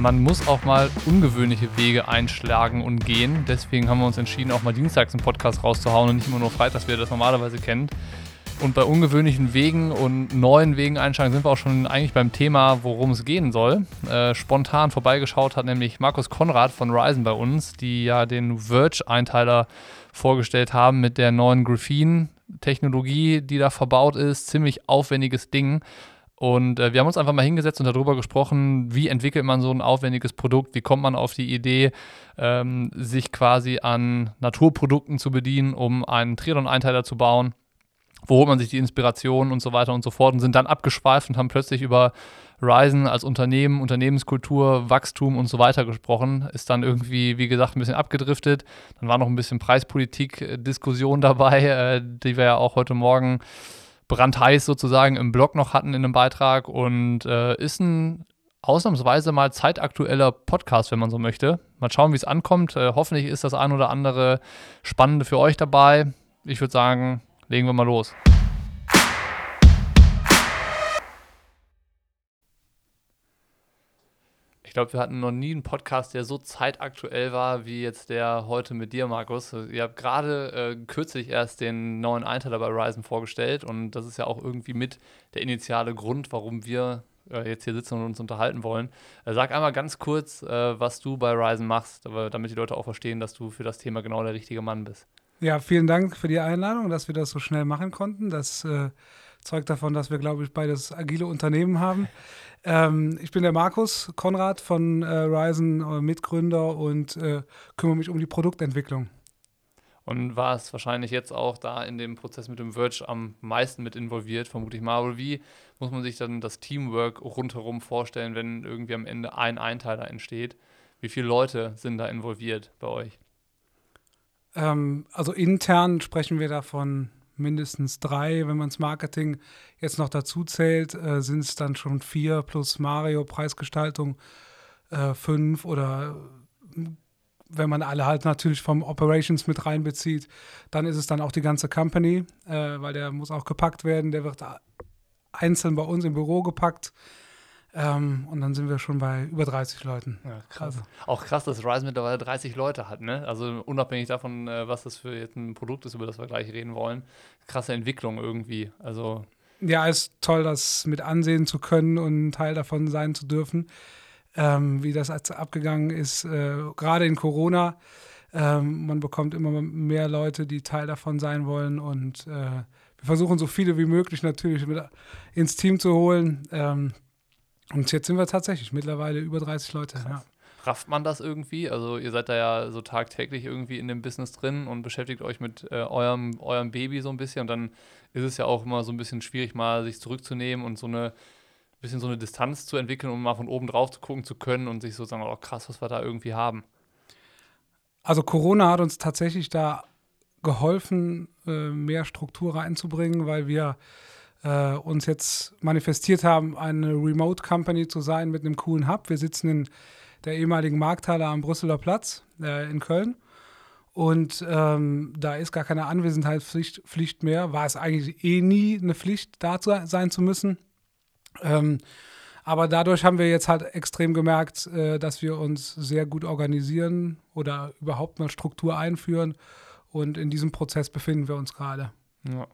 man muss auch mal ungewöhnliche Wege einschlagen und gehen. Deswegen haben wir uns entschieden, auch mal dienstags einen Podcast rauszuhauen und nicht immer nur freitags, wie ihr das normalerweise kennt. Und bei ungewöhnlichen Wegen und neuen Wegen einschlagen sind wir auch schon eigentlich beim Thema, worum es gehen soll. Äh, spontan vorbeigeschaut hat nämlich Markus Konrad von Ryzen bei uns, die ja den Verge-Einteiler vorgestellt haben mit der neuen Graphene-Technologie, die da verbaut ist. Ziemlich aufwendiges Ding. Und äh, wir haben uns einfach mal hingesetzt und darüber gesprochen, wie entwickelt man so ein aufwendiges Produkt, wie kommt man auf die Idee, ähm, sich quasi an Naturprodukten zu bedienen, um einen Triathlon-Einteiler zu bauen. Wo holt man sich die Inspiration und so weiter und so fort und sind dann abgeschweift und haben plötzlich über Ryzen als Unternehmen, Unternehmenskultur, Wachstum und so weiter gesprochen. Ist dann irgendwie, wie gesagt, ein bisschen abgedriftet. Dann war noch ein bisschen Preispolitik-Diskussion dabei, äh, die wir ja auch heute Morgen brandheiß sozusagen im Blog noch hatten in einem Beitrag und äh, ist ein ausnahmsweise mal zeitaktueller Podcast, wenn man so möchte. Mal schauen, wie es ankommt. Äh, hoffentlich ist das ein oder andere Spannende für euch dabei. Ich würde sagen, legen wir mal los. Ich glaube, wir hatten noch nie einen Podcast, der so zeitaktuell war, wie jetzt der heute mit dir, Markus. Ihr habt gerade äh, kürzlich erst den neuen Einteiler bei Ryzen vorgestellt und das ist ja auch irgendwie mit der initiale Grund, warum wir äh, jetzt hier sitzen und uns unterhalten wollen. Äh, sag einmal ganz kurz, äh, was du bei Ryzen machst, damit die Leute auch verstehen, dass du für das Thema genau der richtige Mann bist. Ja, vielen Dank für die Einladung, dass wir das so schnell machen konnten. Das äh, zeugt davon, dass wir, glaube ich, beides agile Unternehmen haben. Ähm, ich bin der Markus Konrad von äh, Ryzen, äh, Mitgründer und äh, kümmere mich um die Produktentwicklung. Und war es wahrscheinlich jetzt auch da in dem Prozess mit dem Verge am meisten mit involviert, vermute ich mal. Aber wie muss man sich dann das Teamwork rundherum vorstellen, wenn irgendwie am Ende ein Einteiler entsteht? Wie viele Leute sind da involviert bei euch? Ähm, also intern sprechen wir davon mindestens drei. Wenn man das Marketing jetzt noch dazu zählt, äh, sind es dann schon vier plus Mario, Preisgestaltung äh, fünf oder wenn man alle halt natürlich vom Operations mit reinbezieht, dann ist es dann auch die ganze Company, äh, weil der muss auch gepackt werden. Der wird einzeln bei uns im Büro gepackt. Ähm, und dann sind wir schon bei über 30 Leuten. Ja, krass. Also. Auch krass, dass Rise mittlerweile 30 Leute hat, ne? Also unabhängig davon, äh, was das für jetzt ein Produkt ist, über das wir gleich reden wollen. Krasse Entwicklung irgendwie. Also. Ja, ist toll, das mit ansehen zu können und Teil davon sein zu dürfen. Ähm, wie das abgegangen ist, äh, gerade in Corona. Ähm, man bekommt immer mehr Leute, die Teil davon sein wollen und äh, wir versuchen so viele wie möglich natürlich ins Team zu holen. Ähm, und jetzt sind wir tatsächlich mittlerweile über 30 Leute. Ja. Rafft man das irgendwie? Also ihr seid da ja so tagtäglich irgendwie in dem Business drin und beschäftigt euch mit äh, eurem, eurem Baby so ein bisschen. Und dann ist es ja auch immer so ein bisschen schwierig, mal sich zurückzunehmen und so eine bisschen so eine Distanz zu entwickeln, um mal von oben drauf zu gucken zu können und sich so sagen, oh krass, was wir da irgendwie haben. Also Corona hat uns tatsächlich da geholfen, äh, mehr Struktur reinzubringen, weil wir äh, uns jetzt manifestiert haben, eine Remote Company zu sein mit einem coolen Hub. Wir sitzen in der ehemaligen Markthalle am Brüsseler Platz äh, in Köln. Und ähm, da ist gar keine Anwesenheitspflicht Pflicht mehr. War es eigentlich eh nie eine Pflicht, da zu, sein zu müssen. Ähm, aber dadurch haben wir jetzt halt extrem gemerkt, äh, dass wir uns sehr gut organisieren oder überhaupt mal Struktur einführen. Und in diesem Prozess befinden wir uns gerade. Ja.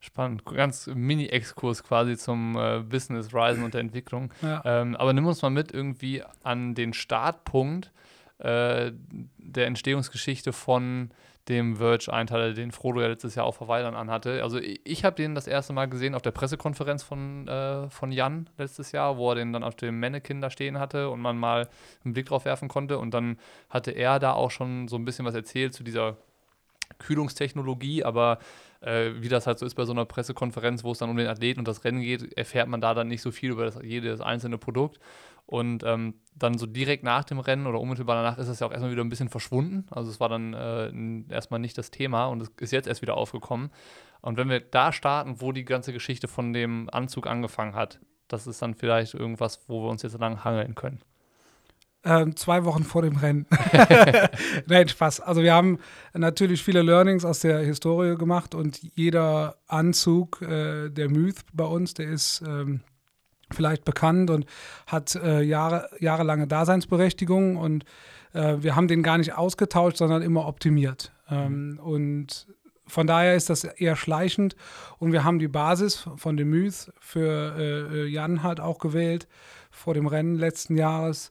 Spannend. Ganz Mini-Exkurs quasi zum äh, Business, Ryzen und der Entwicklung. Ja. Ähm, aber nimm uns mal mit irgendwie an den Startpunkt äh, der Entstehungsgeschichte von dem Verge-Einteiler, den Frodo ja letztes Jahr auch vor Weilern anhatte. Also ich, ich habe den das erste Mal gesehen auf der Pressekonferenz von, äh, von Jan letztes Jahr, wo er den dann auf dem Mannequin da stehen hatte und man mal einen Blick drauf werfen konnte. Und dann hatte er da auch schon so ein bisschen was erzählt zu dieser Kühlungstechnologie, aber äh, wie das halt so ist bei so einer Pressekonferenz, wo es dann um den Athleten und das Rennen geht, erfährt man da dann nicht so viel über das, jedes einzelne Produkt. Und ähm, dann so direkt nach dem Rennen oder unmittelbar danach ist das ja auch erstmal wieder ein bisschen verschwunden. Also es war dann äh, erstmal nicht das Thema und es ist jetzt erst wieder aufgekommen. Und wenn wir da starten, wo die ganze Geschichte von dem Anzug angefangen hat, das ist dann vielleicht irgendwas, wo wir uns jetzt lang hangeln können. Ähm, zwei Wochen vor dem Rennen. Nein, Spaß. Also wir haben natürlich viele Learnings aus der Historie gemacht und jeder Anzug, äh, der Myth bei uns, der ist ähm, vielleicht bekannt und hat äh, Jahre, jahrelange Daseinsberechtigung und äh, wir haben den gar nicht ausgetauscht, sondern immer optimiert. Ähm, und von daher ist das eher schleichend und wir haben die Basis von dem Myth für äh, Jan halt auch gewählt vor dem Rennen letzten Jahres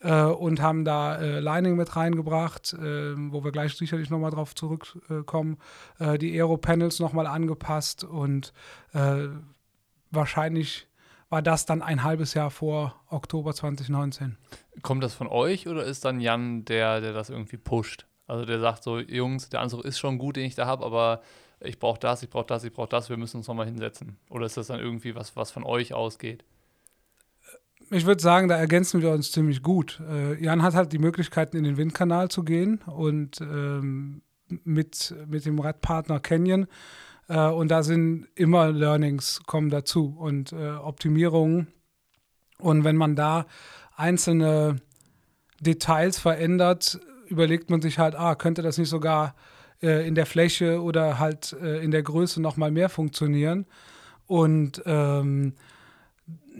äh, und haben da äh, Lining mit reingebracht, äh, wo wir gleich sicherlich nochmal drauf zurückkommen, äh, die Aero-Panels nochmal angepasst und äh, wahrscheinlich war das dann ein halbes Jahr vor Oktober 2019. Kommt das von euch oder ist dann Jan der, der das irgendwie pusht? Also der sagt so, Jungs, der Anzug ist schon gut, den ich da habe, aber ich brauche das, ich brauche das, ich brauche das, wir müssen uns nochmal hinsetzen. Oder ist das dann irgendwie was, was von euch ausgeht? Ich würde sagen, da ergänzen wir uns ziemlich gut. Äh, Jan hat halt die Möglichkeiten, in den Windkanal zu gehen und ähm, mit, mit dem Radpartner Canyon. Äh, und da sind immer Learnings kommen dazu und äh, Optimierungen. Und wenn man da einzelne Details verändert, überlegt man sich halt, ah, könnte das nicht sogar äh, in der Fläche oder halt äh, in der Größe nochmal mehr funktionieren? Und ähm,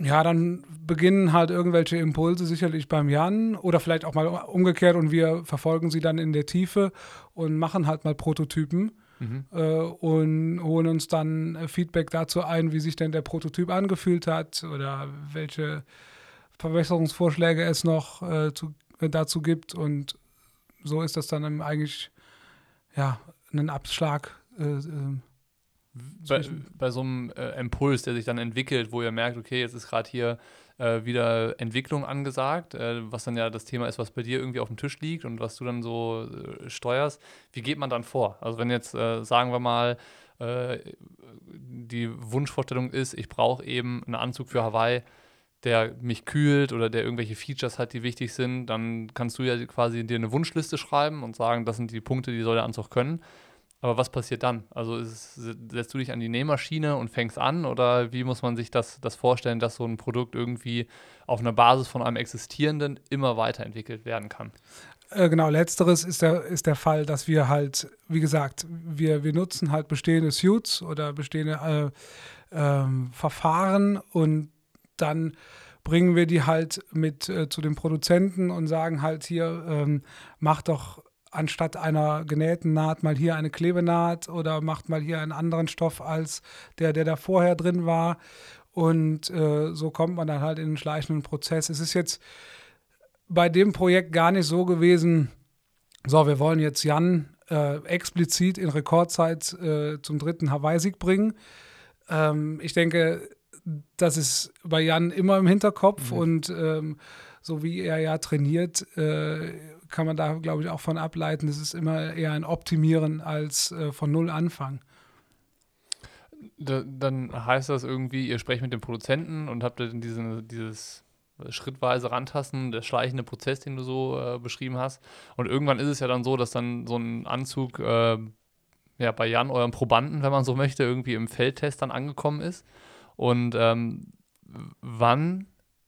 ja, dann beginnen halt irgendwelche Impulse sicherlich beim Jan oder vielleicht auch mal umgekehrt und wir verfolgen sie dann in der Tiefe und machen halt mal Prototypen mhm. äh, und holen uns dann äh, Feedback dazu ein, wie sich denn der Prototyp angefühlt hat oder welche Verbesserungsvorschläge es noch äh, zu, äh, dazu gibt und so ist das dann eigentlich ja ein Abschlag. Äh, äh, bei, bei, so einem äh, Impuls, der sich dann entwickelt, wo ihr merkt, okay, jetzt ist gerade hier äh, wieder Entwicklung angesagt, äh, was dann ja das Thema ist, was bei dir irgendwie auf dem Tisch liegt und was du dann so äh, steuerst. Wie geht man dann vor? Also wenn jetzt, sagen wir mal, die Wunschvorstellung ist, ich brauche eben einen Anzug für Hawaii, der mich kühlt oder der irgendwelche Features hat, die wichtig sind, dann kannst du ja quasi dir eine Wunschliste schreiben und sagen, das sind die Punkte, die soll der Anzug können. Aber was passiert dann? Also ist, setzt du dich an die Nähmaschine und fängst an oder wie muss man sich das, das vorstellen, dass so ein Produkt irgendwie auf einer Basis von einem existierenden immer weiterentwickelt werden kann? Äh, genau, letzteres ist der, ist der Fall, dass wir halt, wie gesagt, wir, wir nutzen halt bestehende Suits oder bestehende äh, äh, Verfahren und dann bringen wir die halt mit äh, zu den Produzenten und sagen halt hier, ähm, mach doch anstatt einer genähten Naht mal hier eine Klebenaht oder macht mal hier einen anderen Stoff als der, der da vorher drin war. Und äh, so kommt man dann halt in den schleichenden Prozess. Es ist jetzt bei dem Projekt gar nicht so gewesen, so, wir wollen jetzt Jan äh, explizit in Rekordzeit äh, zum dritten Hawaii-Sieg bringen. Ähm, ich denke, das ist bei Jan immer im Hinterkopf mhm. und ähm, so wie er ja trainiert, äh, kann man da, glaube ich, auch von ableiten, es ist immer eher ein Optimieren als äh, von Null anfangen. Da, dann heißt das irgendwie, ihr sprecht mit dem Produzenten und habt dann diese, dieses schrittweise Rantasten, der schleichende Prozess, den du so äh, beschrieben hast. Und irgendwann ist es ja dann so, dass dann so ein Anzug äh, ja, bei Jan, eurem Probanden, wenn man so möchte, irgendwie im Feldtest dann angekommen ist. Und ähm, wann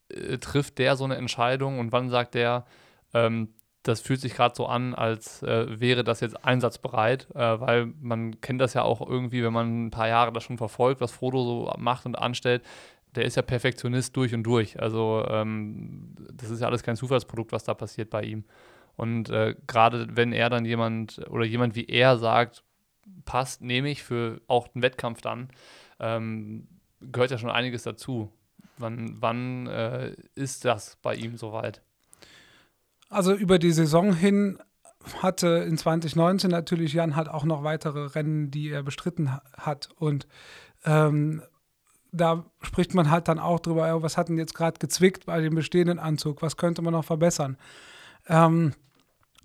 äh, trifft der so eine Entscheidung und wann sagt der, ähm, das fühlt sich gerade so an, als äh, wäre das jetzt einsatzbereit, äh, weil man kennt das ja auch irgendwie, wenn man ein paar Jahre das schon verfolgt, was Frodo so macht und anstellt. Der ist ja Perfektionist durch und durch. Also ähm, das ist ja alles kein Zufallsprodukt, was da passiert bei ihm. Und äh, gerade wenn er dann jemand oder jemand wie er sagt, passt, nehme ich für auch den Wettkampf dann, ähm, gehört ja schon einiges dazu. Wann, wann äh, ist das bei ihm soweit? Also über die Saison hin hatte in 2019 natürlich Jan halt auch noch weitere Rennen, die er bestritten hat. Und ähm, da spricht man halt dann auch drüber, was hat denn jetzt gerade gezwickt bei dem bestehenden Anzug, was könnte man noch verbessern. Ähm,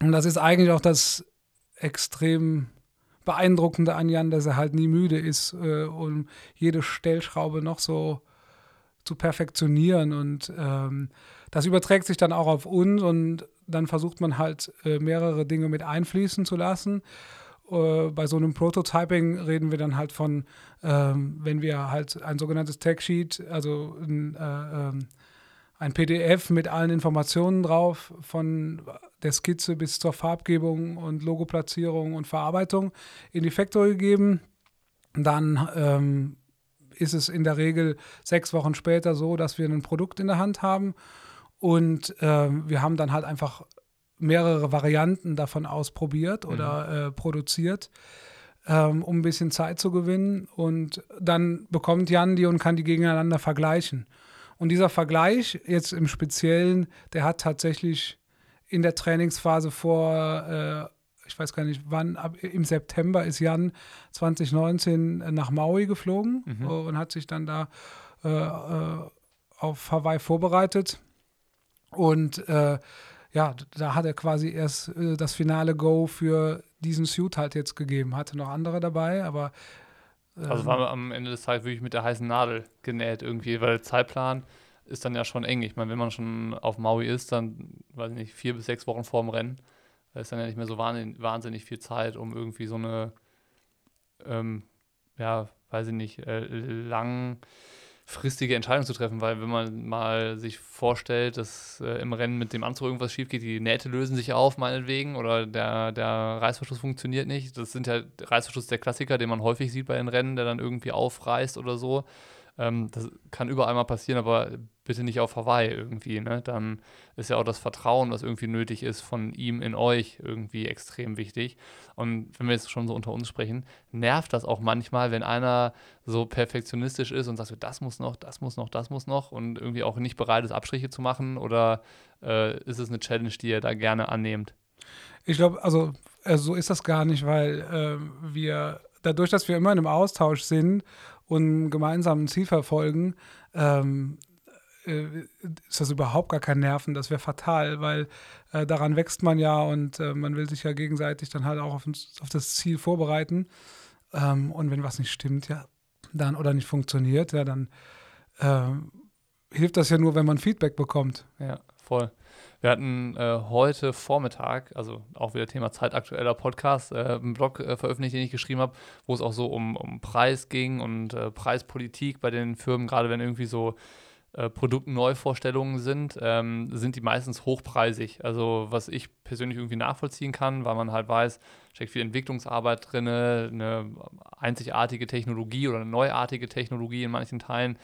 und das ist eigentlich auch das extrem beeindruckende an Jan, dass er halt nie müde ist, äh, um jede Stellschraube noch so zu perfektionieren. Und ähm, das überträgt sich dann auch auf uns und dann versucht man halt äh, mehrere Dinge mit einfließen zu lassen. Äh, bei so einem Prototyping reden wir dann halt von, ähm, wenn wir halt ein sogenanntes Tag-Sheet, also ein, äh, ähm, ein PDF mit allen Informationen drauf, von der Skizze bis zur Farbgebung und Logoplatzierung und Verarbeitung in die Factory geben. Dann ähm, ist es in der Regel sechs Wochen später so, dass wir ein Produkt in der Hand haben. Und äh, wir haben dann halt einfach mehrere Varianten davon ausprobiert oder mhm. äh, produziert, ähm, um ein bisschen Zeit zu gewinnen. Und dann bekommt Jan die und kann die gegeneinander vergleichen. Und dieser Vergleich jetzt im Speziellen, der hat tatsächlich in der Trainingsphase vor, äh, ich weiß gar nicht wann, ab, im September ist Jan 2019 nach Maui geflogen mhm. und hat sich dann da äh, äh auf Hawaii vorbereitet. Und äh, ja, da hat er quasi erst äh, das finale Go für diesen Suit halt jetzt gegeben. Hatte noch andere dabei, aber also war am Ende des Tages wirklich mit der heißen Nadel genäht irgendwie, weil der Zeitplan ist dann ja schon eng. Ich meine, wenn man schon auf Maui ist, dann, weiß ich nicht, vier bis sechs Wochen vorm Rennen, da ist dann ja nicht mehr so wahnsinnig, wahnsinnig viel Zeit, um irgendwie so eine, ähm, ja, weiß ich nicht, äh, lang fristige Entscheidung zu treffen, weil wenn man mal sich vorstellt, dass äh, im Rennen mit dem Anzug irgendwas schief geht, die Nähte lösen sich auf, meinetwegen, oder der, der Reißverschluss funktioniert nicht. Das sind ja Reißverschluss der Klassiker, den man häufig sieht bei den Rennen, der dann irgendwie aufreißt oder so. Ähm, das kann überall mal passieren, aber bitte nicht auf Hawaii irgendwie. Ne? Dann ist ja auch das Vertrauen, was irgendwie nötig ist, von ihm in euch irgendwie extrem wichtig. Und wenn wir jetzt schon so unter uns sprechen, nervt das auch manchmal, wenn einer so perfektionistisch ist und sagt, das muss noch, das muss noch, das muss noch und irgendwie auch nicht bereit ist, Abstriche zu machen? Oder äh, ist es eine Challenge, die ihr da gerne annehmt? Ich glaube, also äh, so ist das gar nicht, weil äh, wir dadurch, dass wir immer in einem Austausch sind und gemeinsam ein Ziel verfolgen, ähm, äh, ist das überhaupt gar kein Nerven. Das wäre fatal, weil äh, daran wächst man ja und äh, man will sich ja gegenseitig dann halt auch auf, auf das Ziel vorbereiten. Ähm, und wenn was nicht stimmt, ja, dann oder nicht funktioniert, ja, dann äh, hilft das ja nur, wenn man Feedback bekommt. Ja, voll. Wir hatten äh, heute Vormittag, also auch wieder Thema zeitaktueller Podcast, äh, einen Blog äh, veröffentlicht, den ich geschrieben habe, wo es auch so um, um Preis ging und äh, Preispolitik bei den Firmen, gerade wenn irgendwie so äh, Produktneuvorstellungen sind, ähm, sind die meistens hochpreisig. Also was ich persönlich irgendwie nachvollziehen kann, weil man halt weiß, steckt viel Entwicklungsarbeit drin, eine einzigartige Technologie oder eine neuartige Technologie in manchen Teilen.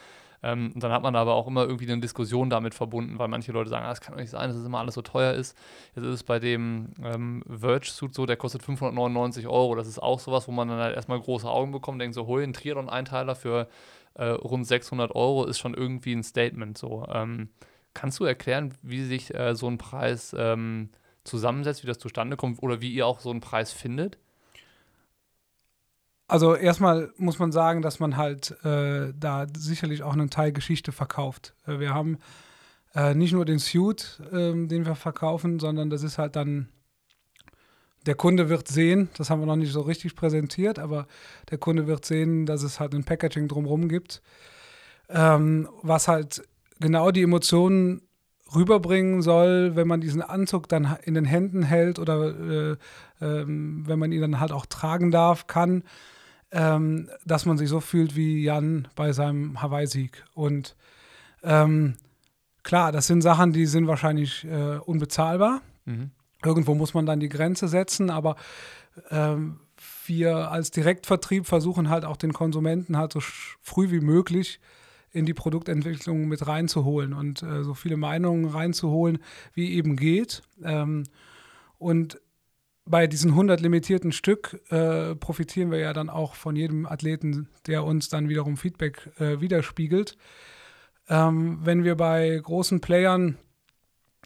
Ähm, dann hat man aber auch immer irgendwie eine Diskussion damit verbunden, weil manche Leute sagen, ah, das kann doch nicht sein, dass es immer alles so teuer ist. Jetzt ist es bei dem ähm, Verge-Suit so, der kostet 599 Euro. Das ist auch sowas, wo man dann halt erstmal große Augen bekommt, denkt so, hol einen Triathlon-Einteiler für äh, rund 600 Euro ist schon irgendwie ein Statement so. Ähm, kannst du erklären, wie sich äh, so ein Preis ähm, zusammensetzt, wie das zustande kommt oder wie ihr auch so einen Preis findet? Also erstmal muss man sagen, dass man halt äh, da sicherlich auch einen Teil Geschichte verkauft. Äh, wir haben äh, nicht nur den Suit, ähm, den wir verkaufen, sondern das ist halt dann der Kunde wird sehen, das haben wir noch nicht so richtig präsentiert, aber der Kunde wird sehen, dass es halt ein Packaging drumherum gibt, ähm, was halt genau die Emotionen rüberbringen soll, wenn man diesen Anzug dann in den Händen hält oder äh, äh, wenn man ihn dann halt auch tragen darf, kann, ähm, dass man sich so fühlt wie Jan bei seinem Hawaii-Sieg. Und ähm, klar, das sind Sachen, die sind wahrscheinlich äh, unbezahlbar. Mhm. Irgendwo muss man dann die Grenze setzen, aber ähm, wir als Direktvertrieb versuchen halt auch den Konsumenten halt so früh wie möglich in die Produktentwicklung mit reinzuholen und äh, so viele Meinungen reinzuholen, wie eben geht. Ähm, und bei diesen 100 limitierten Stück äh, profitieren wir ja dann auch von jedem Athleten, der uns dann wiederum Feedback äh, widerspiegelt. Ähm, wenn wir bei großen Playern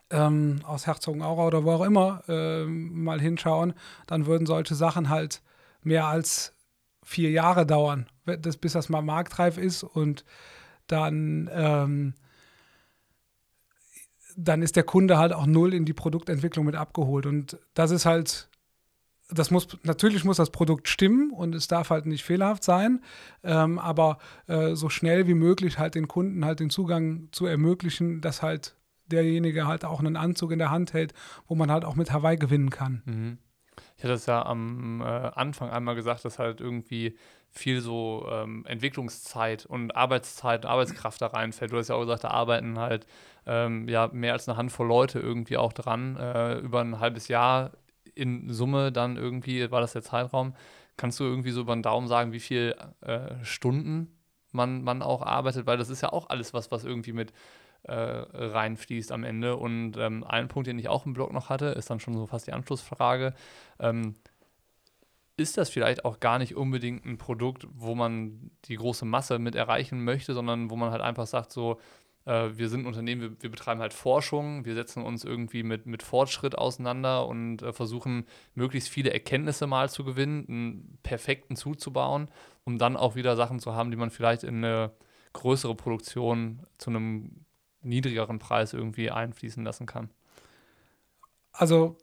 ähm, aus Herzogenaurach oder wo auch immer äh, mal hinschauen, dann würden solche Sachen halt mehr als vier Jahre dauern, das, bis das mal marktreif ist und dann, ähm, dann ist der Kunde halt auch null in die Produktentwicklung mit abgeholt. Und das ist halt, das muss, natürlich muss das Produkt stimmen und es darf halt nicht fehlerhaft sein, ähm, aber äh, so schnell wie möglich halt den Kunden halt den Zugang zu ermöglichen, dass halt derjenige halt auch einen Anzug in der Hand hält, wo man halt auch mit Hawaii gewinnen kann. Mhm. Ich hatte es ja am äh, Anfang einmal gesagt, dass halt irgendwie viel so ähm, Entwicklungszeit und Arbeitszeit und Arbeitskraft da reinfällt. Du hast ja auch gesagt, da arbeiten halt ähm, ja mehr als eine Handvoll Leute irgendwie auch dran. Äh, über ein halbes Jahr in Summe dann irgendwie war das der Zeitraum. Kannst du irgendwie so über den Daumen sagen, wie viele äh, Stunden man, man auch arbeitet, weil das ist ja auch alles was, was irgendwie mit reinfließt am Ende. Und ähm, ein Punkt, den ich auch im Blog noch hatte, ist dann schon so fast die Anschlussfrage. Ähm, ist das vielleicht auch gar nicht unbedingt ein Produkt, wo man die große Masse mit erreichen möchte, sondern wo man halt einfach sagt, so, äh, wir sind ein Unternehmen, wir, wir, betreiben halt Forschung, wir setzen uns irgendwie mit, mit Fortschritt auseinander und äh, versuchen, möglichst viele Erkenntnisse mal zu gewinnen, einen perfekten zuzubauen, um dann auch wieder Sachen zu haben, die man vielleicht in eine größere Produktion zu einem niedrigeren Preis irgendwie einfließen lassen kann. Also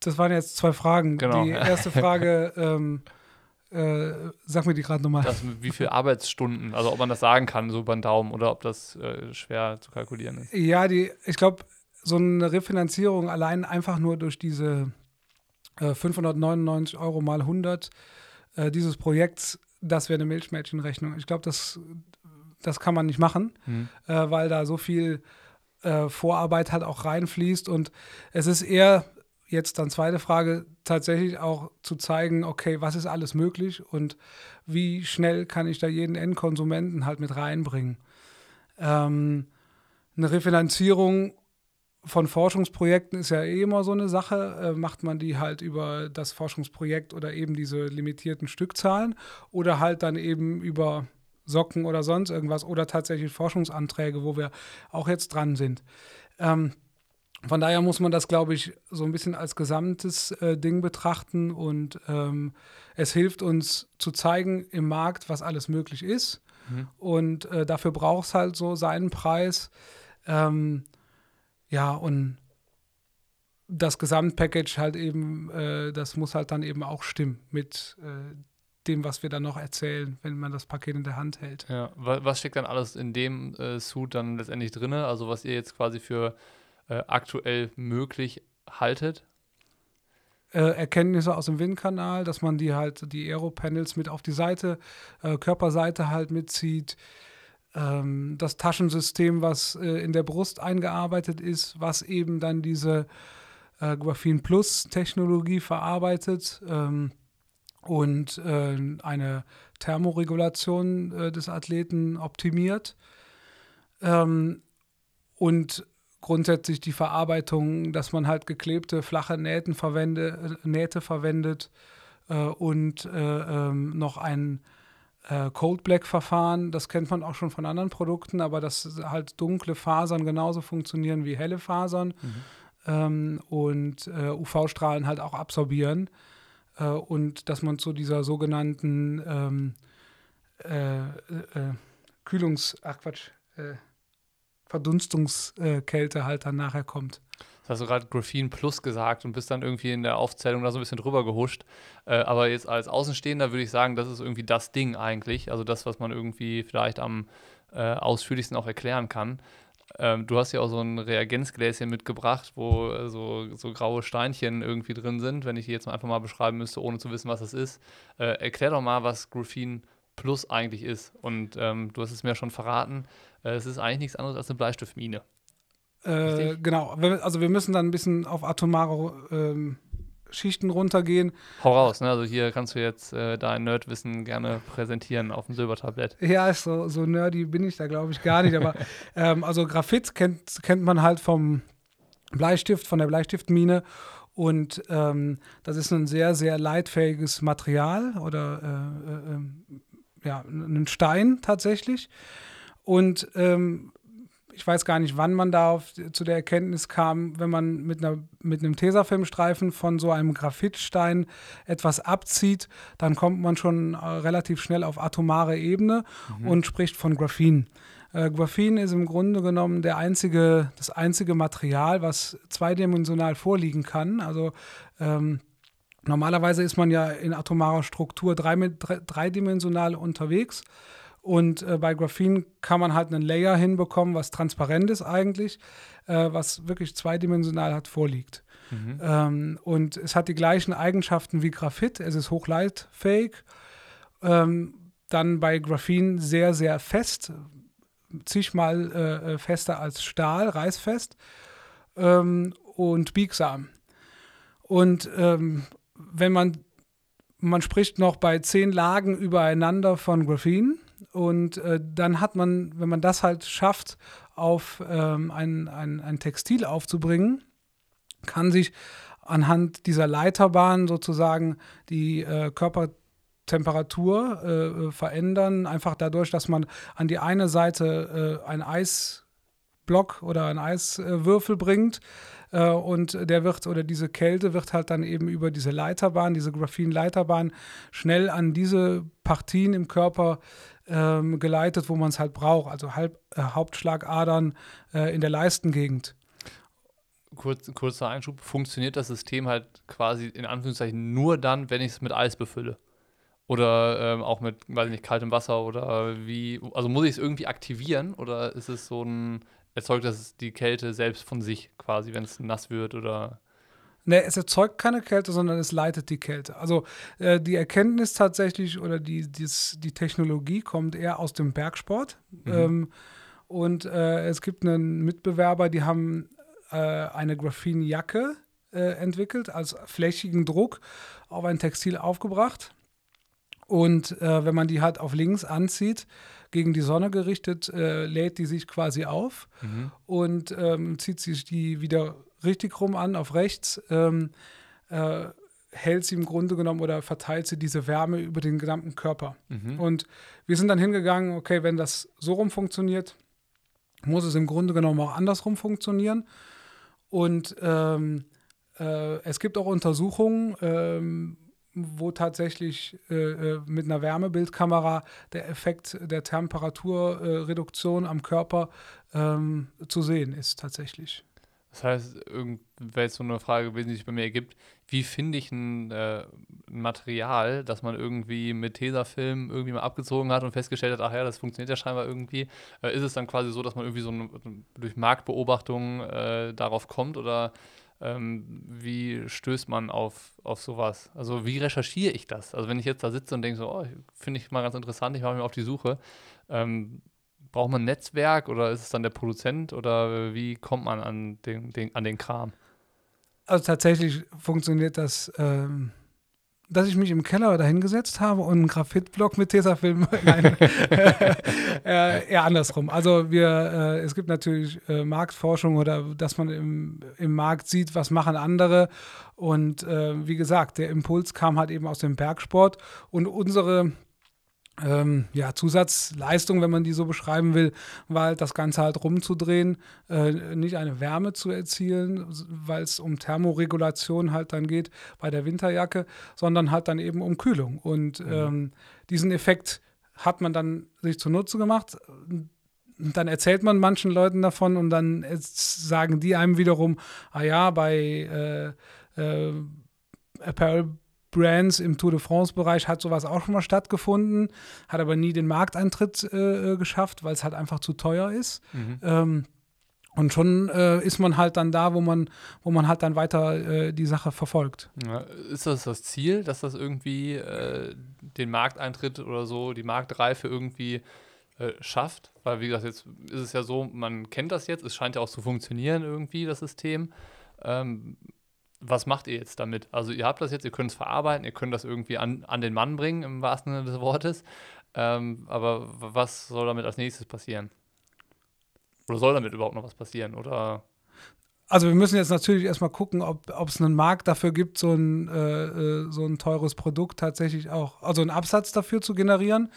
das waren jetzt zwei Fragen. Genau. Die erste Frage, ähm, äh, sag mir die gerade nochmal. Wie viele Arbeitsstunden, also ob man das sagen kann, so über den Daumen, oder ob das äh, schwer zu kalkulieren ist. Ja, die, ich glaube, so eine Refinanzierung allein einfach nur durch diese äh, 599 Euro mal 100 äh, dieses Projekts, das wäre eine Milchmädchenrechnung. Ich glaube, das, das kann man nicht machen, mhm. weil da so viel äh, Vorarbeit halt auch reinfließt und es ist eher jetzt dann zweite Frage, tatsächlich auch zu zeigen, okay, was ist alles möglich und wie schnell kann ich da jeden Endkonsumenten halt mit reinbringen. Ähm, eine Refinanzierung von Forschungsprojekten ist ja eh immer so eine Sache. Äh, macht man die halt über das Forschungsprojekt oder eben diese limitierten Stückzahlen oder halt dann eben über Socken oder sonst irgendwas oder tatsächlich Forschungsanträge, wo wir auch jetzt dran sind. Ähm, von daher muss man das, glaube ich, so ein bisschen als gesamtes äh, Ding betrachten und ähm, es hilft uns zu zeigen im Markt, was alles möglich ist. Mhm. Und äh, dafür braucht es halt so seinen Preis. Ähm, ja, und das Gesamtpackage halt eben, äh, das muss halt dann eben auch stimmen mit äh, dem, was wir dann noch erzählen, wenn man das Paket in der Hand hält. Ja, was steckt dann alles in dem äh, Suit dann letztendlich drin? Also was ihr jetzt quasi für äh, aktuell möglich haltet? Äh, Erkenntnisse aus dem Windkanal, dass man die halt, die Aero-Panels mit auf die Seite, äh, Körperseite halt mitzieht. Ähm, das Taschensystem, was äh, in der Brust eingearbeitet ist, was eben dann diese Graphene Plus Technologie verarbeitet ähm, und äh, eine Thermoregulation äh, des Athleten optimiert. Ähm, und grundsätzlich die Verarbeitung, dass man halt geklebte, flache Nähten verwende, Nähte verwendet äh, und äh, ähm, noch ein äh, Cold Black Verfahren. Das kennt man auch schon von anderen Produkten, aber dass halt dunkle Fasern genauso funktionieren wie helle Fasern mhm. ähm, und äh, UV-Strahlen halt auch absorbieren äh, und dass man zu dieser sogenannten ähm, äh, Kühlungs, ach Quatsch, Verdunstungskälte halt dann nachher kommt. Das hast du gerade Graphene Plus gesagt und bist dann irgendwie in der Aufzählung da so ein bisschen drüber gehuscht. Äh, aber jetzt als Außenstehender würde ich sagen, das ist irgendwie das Ding eigentlich. Also das, was man irgendwie vielleicht am äh, ausführlichsten auch erklären kann. Ähm, du hast ja auch so ein Reagenzgläschen mitgebracht, wo äh, so, so graue Steinchen irgendwie drin sind, wenn ich die jetzt einfach mal beschreiben müsste, ohne zu wissen, was das ist. Äh, erklär doch mal, was Graphene Plus eigentlich ist. Und ähm, du hast es mir schon verraten. Äh, es ist eigentlich nichts anderes als eine Bleistiftmine. Äh, genau, also wir müssen dann ein bisschen auf atomare ähm, Schichten runtergehen. Hau raus, ne? Also hier kannst du jetzt äh, dein Nerdwissen gerne präsentieren auf dem Silbertablett. Ja, so, so nerdy bin ich da, glaube ich, gar nicht. aber ähm, also Graphit kennt, kennt man halt vom Bleistift, von der Bleistiftmine. Und ähm, das ist ein sehr, sehr leitfähiges Material oder äh, äh, ähm, ja, ein Stein tatsächlich. Und ähm, ich weiß gar nicht, wann man da auf, zu der Erkenntnis kam, wenn man mit, einer, mit einem Tesafilmstreifen von so einem Graphitstein etwas abzieht, dann kommt man schon äh, relativ schnell auf atomare Ebene mhm. und spricht von Graphen. Äh, Graphen ist im Grunde genommen der einzige, das einzige Material, was zweidimensional vorliegen kann. Also ähm, normalerweise ist man ja in atomarer Struktur dreidimensional unterwegs. Und äh, bei Graphene kann man halt einen Layer hinbekommen, was transparent ist eigentlich, äh, was wirklich zweidimensional hat vorliegt. Mhm. Ähm, und es hat die gleichen Eigenschaften wie Graphit. Es ist hochleitfähig. Ähm, dann bei Graphene sehr, sehr fest, zigmal äh, äh fester als Stahl, reißfest ähm, und biegsam. Und ähm, wenn man, man spricht noch bei zehn Lagen übereinander von Graphene, Und äh, dann hat man, wenn man das halt schafft, auf ähm, ein, ein, ein Textil aufzubringen, kann sich anhand dieser Leiterbahn sozusagen die äh, Körpertemperatur äh, verändern, einfach dadurch, dass man an die eine Seite äh, ein Eisblock oder ein Eiswürfel bringt äh, und der wird oder diese Kälte wird halt dann eben über diese Leiterbahn, diese Graphin-Leiterbahn schnell an diese Partien im Körper ähm, geleitet, wo man es halt braucht, also Halb, äh, Hauptschlagadern äh, in der Leistengegend. Kurz, kurzer Einschub, funktioniert das System halt quasi in Anführungszeichen nur dann, wenn ich es mit Eis befülle? Oder ähm, auch mit, weiß ich nicht, kaltem Wasser oder wie, also muss ich es irgendwie aktivieren oder ist es so ein, erzeugt das die Kälte selbst von sich quasi, wenn es nass wird oder? Ne, es erzeugt keine Kälte, sondern es leitet die Kälte. Also äh, die Erkenntnis tatsächlich oder die, dies, die Technologie kommt eher aus dem Bergsport. Mhm. Ähm, und äh, es gibt einen Mitbewerber, die haben äh, eine Graphenjacke äh, entwickelt, als flächigen Druck auf ein Textil aufgebracht. Und äh, wenn man die halt auf links anzieht, gegen die Sonne gerichtet, äh, lädt die sich quasi auf mhm. und ähm, zieht sich die wieder richtig rum an, auf rechts, ähm, äh, hält sie im Grunde genommen oder verteilt sie diese Wärme über den gesamten Körper. Mhm. Und wir sind dann hingegangen, okay, wenn das so rum funktioniert, muss es im Grunde genommen auch andersrum funktionieren. Und ähm, äh, es gibt auch Untersuchungen, ähm, wo tatsächlich äh, äh, mit einer Wärmebildkamera der Effekt der Temperaturreduktion äh, am Körper ähm, zu sehen ist tatsächlich. Das heißt, wäre jetzt so eine Frage gewesen, die sich bei mir ergibt, wie finde ich ein, äh, ein, Material, das man irgendwie mit Tesafilm irgendwie mal abgezogen hat und festgestellt hat, ach ja, das funktioniert ja scheinbar irgendwie. Äh, ist es dann quasi so, dass man irgendwie so eine, durch Marktbeobachtung äh, darauf kommt oder ähm, wie stößt man auf, auf sowas? Also wie recherchiere ich das? Also wenn ich jetzt da sitze und denke so, oh, finde ich mal ganz interessant, ich mache mich auf die Suche, ähm, braucht man ein Netzwerk oder ist es dann der Produzent oder wie kommt man an den, den an den Kram? Also tatsächlich funktioniert das ähm, dass ich mich im Keller dahingesetzt habe und einen Graphitblock mit Tesafilm. Nein, äh, eher andersrum. Also wir, äh, es gibt natürlich äh, Marktforschung oder dass man im, im Markt sieht, was machen andere. Und äh, wie gesagt, der Impuls kam halt eben aus dem Bergsport und unsere ähm, ja, Zusatzleistung, wenn man die so beschreiben will, war halt das Ganze halt rumzudrehen, äh, nicht eine Wärme zu erzielen, weil es um Thermoregulation halt dann geht bei der Winterjacke, sondern halt dann eben um Kühlung. Und mhm. ähm, diesen Effekt hat man dann sich zunutze gemacht. Dann erzählt man manchen Leuten davon und dann sagen die einem wiederum, ah ja, bei äh, äh, Apparel Brands im Tour de France-Bereich hat sowas auch schon mal stattgefunden, hat aber nie den Markteintritt äh, geschafft, weil es halt einfach zu teuer ist. Mhm. Ähm, und schon äh, ist man halt dann da, wo man, wo man halt dann weiter äh, die Sache verfolgt. Ja, ist das das Ziel, dass das irgendwie äh, den Markteintritt oder so, die Marktreife irgendwie äh, schafft? Weil, wie gesagt, jetzt ist es ja so, man kennt das jetzt, es scheint ja auch zu funktionieren irgendwie, das System. Ähm, was macht ihr jetzt damit? Also ihr habt das jetzt, ihr könnt es verarbeiten, ihr könnt das irgendwie an, an den Mann bringen, im wahrsten Sinne des Wortes. Ähm, aber was soll damit als nächstes passieren? Oder soll damit überhaupt noch was passieren? Oder also wir müssen jetzt natürlich erstmal gucken, ob es einen Markt dafür gibt, so ein, äh, äh, so ein teures Produkt tatsächlich auch, also einen Absatz dafür zu generieren.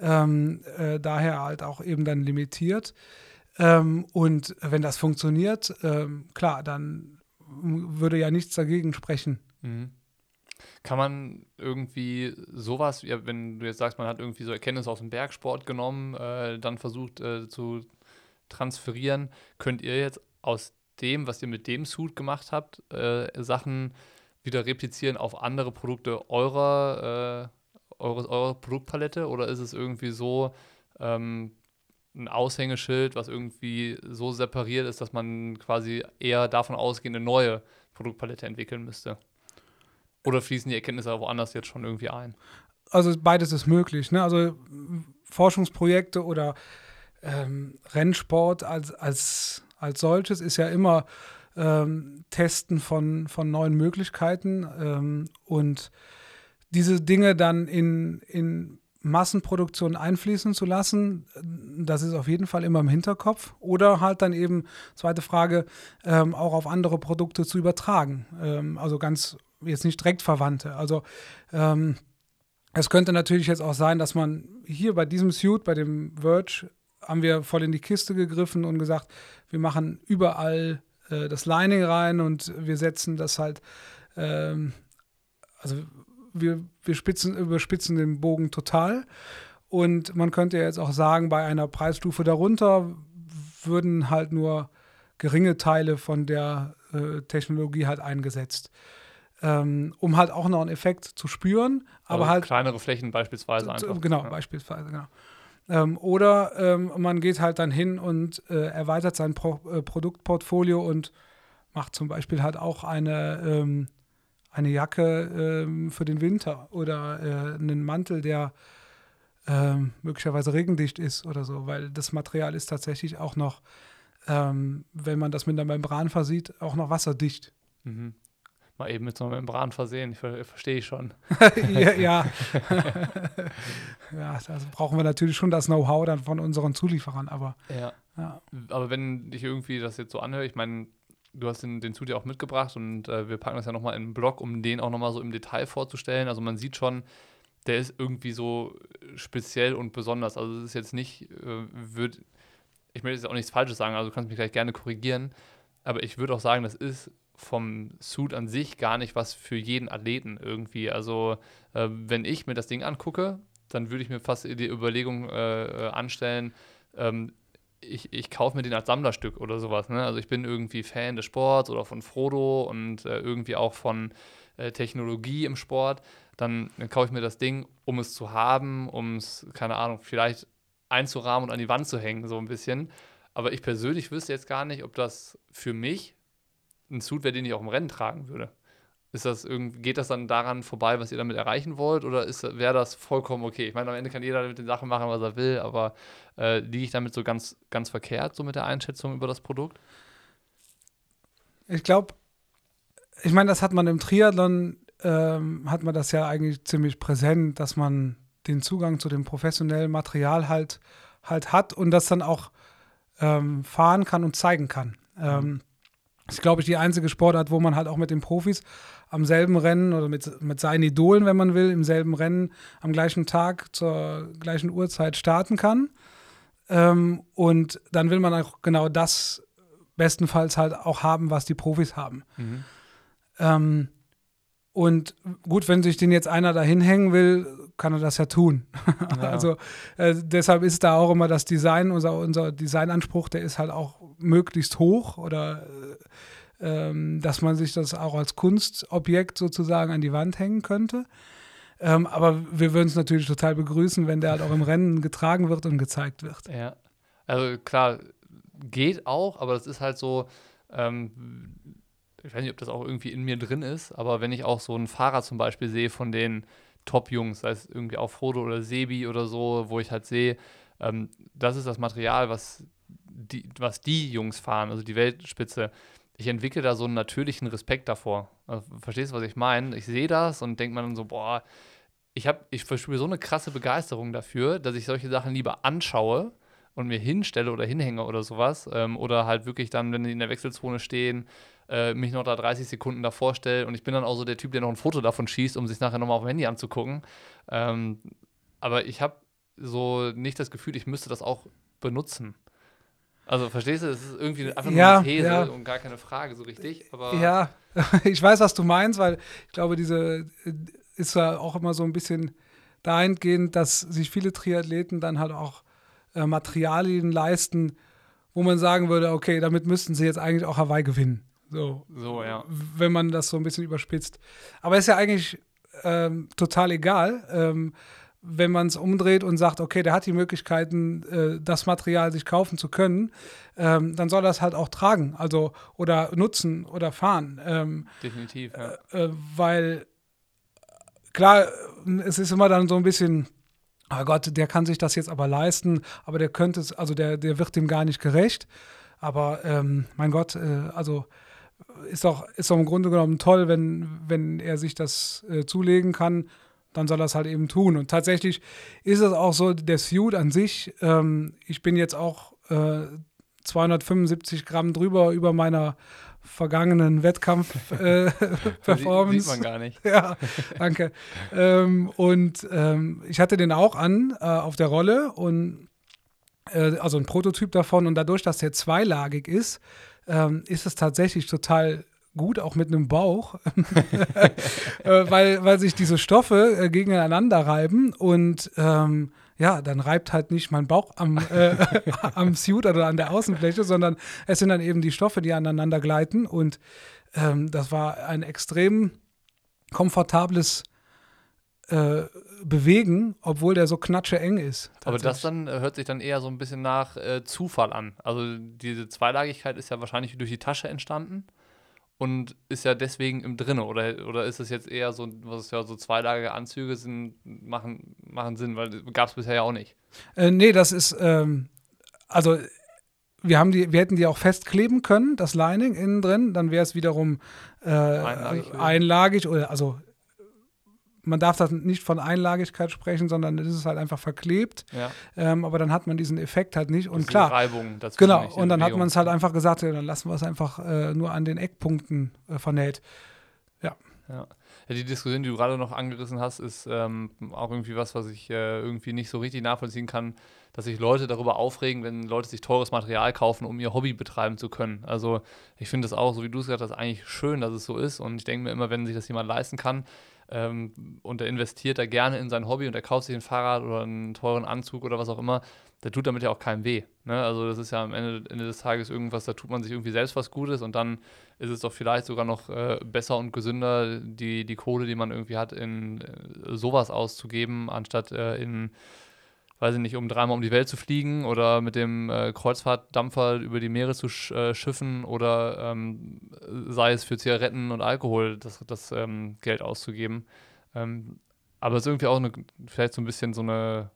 Ähm, äh, daher halt auch eben dann limitiert. Ähm, und wenn das funktioniert, ähm, klar, dann würde ja nichts dagegen sprechen. Mhm. Kann man irgendwie sowas, ja, wenn du jetzt sagst, man hat irgendwie so Erkenntnisse aus dem Bergsport genommen, äh, dann versucht äh, zu transferieren, könnt ihr jetzt aus dem, was ihr mit dem Suit gemacht habt, äh, Sachen wieder replizieren auf andere Produkte eurer, äh, eure, eurer Produktpalette? Oder ist es irgendwie so, ähm, ein Aushängeschild, was irgendwie so separiert ist, dass man quasi eher davon ausgehend eine neue Produktpalette entwickeln müsste? Oder fließen die Erkenntnisse woanders jetzt schon irgendwie ein? Also beides ist möglich. Ne? Also Forschungsprojekte oder ähm, Rennsport als, als, als solches ist ja immer ähm, Testen von, von neuen Möglichkeiten ähm, und diese Dinge dann in, in Massenproduktion einfließen zu lassen. Das ist auf jeden Fall immer im Hinterkopf. Oder halt dann eben, zweite Frage, ähm, auch auf andere Produkte zu übertragen. Ähm, also ganz jetzt nicht direkt Verwandte. Also ähm, es könnte natürlich jetzt auch sein, dass man hier bei diesem Suit, bei dem Verge, haben wir voll in die Kiste gegriffen und gesagt, wir machen überall äh, das Lining rein und wir setzen das halt, ähm, also wir, wir spitzen, überspitzen den Bogen total. Und man könnte jetzt auch sagen, bei einer Preisstufe darunter würden halt nur geringe Teile von der äh, Technologie halt eingesetzt. Ähm, um halt auch noch einen Effekt zu spüren, aber also halt. Kleinere Flächen beispielsweise einfach. Genau, ja. beispielsweise, genau. Ähm, oder ähm, man geht halt dann hin und äh, erweitert sein Pro äh, Produktportfolio und macht zum Beispiel halt auch eine, ähm, eine Jacke ähm, für den Winter oder äh, einen Mantel, der ähm, möglicherweise regendicht ist oder so, weil das Material ist tatsächlich auch noch, ähm, wenn man das mit einer Membran versieht, auch noch wasserdicht. Mhm mal eben mit so einer Membran versehen. Ich verstehe ich schon. ja, ja. ja, das brauchen wir natürlich schon das Know-how dann von unseren Zulieferern, aber. Ja. ja. Aber wenn ich irgendwie das jetzt so anhöre, ich meine, du hast den, den Zut ja auch mitgebracht und äh, wir packen das ja nochmal in den Blog, um den auch nochmal so im Detail vorzustellen. Also man sieht schon, der ist irgendwie so speziell und besonders. Also es ist jetzt nicht, äh, wird, ich möchte jetzt auch nichts Falsches sagen, also du kannst mich gleich gerne korrigieren, aber ich würde auch sagen, das ist vom Suit an sich gar nicht was für jeden Athleten irgendwie. Also äh, wenn ich mir das Ding angucke, dann würde ich mir fast die Überlegung äh, äh, anstellen, ähm, ich, ich kaufe mir den als Sammlerstück oder sowas. Ne? Also ich bin irgendwie Fan des Sports oder von Frodo und äh, irgendwie auch von äh, Technologie im Sport. Dann, dann kaufe ich mir das Ding, um es zu haben, um es, keine Ahnung, vielleicht einzurahmen und an die Wand zu hängen, so ein bisschen. Aber ich persönlich wüsste jetzt gar nicht, ob das für mich ein Suit wäre, den ich auch im Rennen tragen würde. Ist das irgendwie, geht das dann daran vorbei, was ihr damit erreichen wollt, oder wäre das vollkommen okay? Ich meine, am Ende kann jeder mit den Sachen machen, was er will, aber äh, liege ich damit so ganz, ganz verkehrt, so mit der Einschätzung über das Produkt? Ich glaube, ich meine, das hat man im Triathlon, ähm, hat man das ja eigentlich ziemlich präsent, dass man den Zugang zu dem professionellen Material halt, halt hat und das dann auch ähm, fahren kann und zeigen kann. Ähm, das ist, glaube ich, die einzige Sportart, wo man halt auch mit den Profis am selben Rennen oder mit, mit seinen Idolen, wenn man will, im selben Rennen am gleichen Tag zur gleichen Uhrzeit starten kann. Ähm, und dann will man auch genau das bestenfalls halt auch haben, was die Profis haben. Mhm. Ähm, und gut, wenn sich den jetzt einer dahin hängen will, kann er das ja tun. Ja. also äh, deshalb ist da auch immer das Design, unser, unser Designanspruch, der ist halt auch möglichst hoch oder äh, ähm, dass man sich das auch als Kunstobjekt sozusagen an die Wand hängen könnte. Ähm, aber wir würden es natürlich total begrüßen, wenn der halt auch im Rennen getragen wird und gezeigt wird. Ja, also klar, geht auch, aber das ist halt so, ähm, ich weiß nicht, ob das auch irgendwie in mir drin ist, aber wenn ich auch so einen Fahrer zum Beispiel sehe von den Top-Jungs, sei es irgendwie auch Frodo oder Sebi oder so, wo ich halt sehe, ähm, das ist das Material, was die, was die Jungs fahren, also die Weltspitze. Ich entwickle da so einen natürlichen Respekt davor. Also, verstehst du, was ich meine? Ich sehe das und denke mir dann so, boah, ich, ich verspüre so eine krasse Begeisterung dafür, dass ich solche Sachen lieber anschaue und mir hinstelle oder hinhänge oder sowas. Ähm, oder halt wirklich dann, wenn die in der Wechselzone stehen, äh, mich noch da 30 Sekunden davor stelle und ich bin dann auch so der Typ, der noch ein Foto davon schießt, um sich nachher nochmal auf dem Handy anzugucken. Ähm, aber ich habe so nicht das Gefühl, ich müsste das auch benutzen. Also verstehst du, es ist irgendwie einfach nur ja, eine These ja. und gar keine Frage so richtig. Aber ja, ich weiß, was du meinst, weil ich glaube, diese äh, ist ja auch immer so ein bisschen dahingehend, dass sich viele Triathleten dann halt auch äh, Materialien leisten, wo man sagen würde, okay, damit müssten sie jetzt eigentlich auch Hawaii gewinnen. So, so ja. Wenn man das so ein bisschen überspitzt. Aber ist ja eigentlich ähm, total egal, ähm, wenn man es umdreht und sagt, okay, der hat die Möglichkeiten, äh, das Material sich kaufen zu können, ähm, dann soll das halt auch tragen, also oder nutzen oder fahren. Ähm, Definitiv, ja. Äh, äh, weil klar, es ist immer dann so ein bisschen, oh Gott, der kann sich das jetzt aber leisten, aber der könnte es, also der, der wird dem gar nicht gerecht. Aber ähm, mein Gott, äh, also ist doch, ist doch im Grunde genommen toll, wenn, wenn er sich das äh, zulegen kann. dann soll er es halt eben tun. Und tatsächlich ist es auch so, der Suit an sich, ähm, ich bin jetzt auch äh, 275 Gramm drüber über meiner vergangenen Wettkampf-Performance. Äh, Sieht man gar nicht. ja, danke. ähm, und ähm, ich hatte den auch an äh, auf der Rolle und äh, also ein Prototyp davon und dadurch, dass der zweilagig ist, ähm, ist es tatsächlich total gut, auch mit einem Bauch, äh, weil, weil sich diese Stoffe äh, gegeneinander reiben und ähm, ja, dann reibt halt nicht mein Bauch am, äh, am Suit oder an der Außenfläche, sondern es sind dann eben die Stoffe, die aneinander gleiten und ähm, das war ein extrem komfortables äh, bewegen, obwohl der so knatsche eng ist. Aber das dann äh, hört sich dann eher so ein bisschen nach äh, Zufall an. Also diese Zweilagigkeit ist ja wahrscheinlich durch die Tasche entstanden und ist ja deswegen im Drinne oder oder ist es jetzt eher so was ja so zweilagige Anzüge sind machen machen Sinn, weil gab es bisher ja auch nicht. Äh, nee, das ist ähm, also wir haben die, wir hätten die auch festkleben können, das Lining innen drin, dann wäre es wiederum äh, einlagig, einlagig oder also man darf das nicht von Einlagigkeit sprechen, sondern es ist halt einfach verklebt. Ja. Ähm, aber dann hat man diesen Effekt halt nicht. Und das klar. Reibung genau. Und dann hat man es halt einfach gesagt, ja, dann lassen wir es einfach äh, nur an den Eckpunkten äh, vernäht. Ja. ja. Ja, die Diskussion, die du gerade noch angerissen hast, ist ähm, auch irgendwie was, was ich äh, irgendwie nicht so richtig nachvollziehen kann, dass sich Leute darüber aufregen, wenn Leute sich teures Material kaufen, um ihr Hobby betreiben zu können. Also ich finde das auch, so wie du es gesagt hast, eigentlich schön, dass es so ist. Und ich denke mir immer, wenn sich das jemand leisten kann, ähm, und er investiert da gerne in sein Hobby und er kauft sich ein Fahrrad oder einen teuren Anzug oder was auch immer, der tut damit ja auch keinem weh. Ne? Also das ist ja am Ende, Ende, des Tages irgendwas, da tut man sich irgendwie selbst was Gutes und dann ist es doch vielleicht sogar noch äh, besser und gesünder, die, die Kohle, die man irgendwie hat, in äh, sowas auszugeben, anstatt äh, in weiß ich nicht, um dreimal um die Welt zu fliegen oder mit dem äh, Kreuzfahrtdampfer über die Meere zu sch äh, schiffen oder ähm, sei es für Zigaretten und Alkohol das, das ähm, Geld auszugeben. Ähm, aber es ist irgendwie auch eine, vielleicht so ein bisschen so eine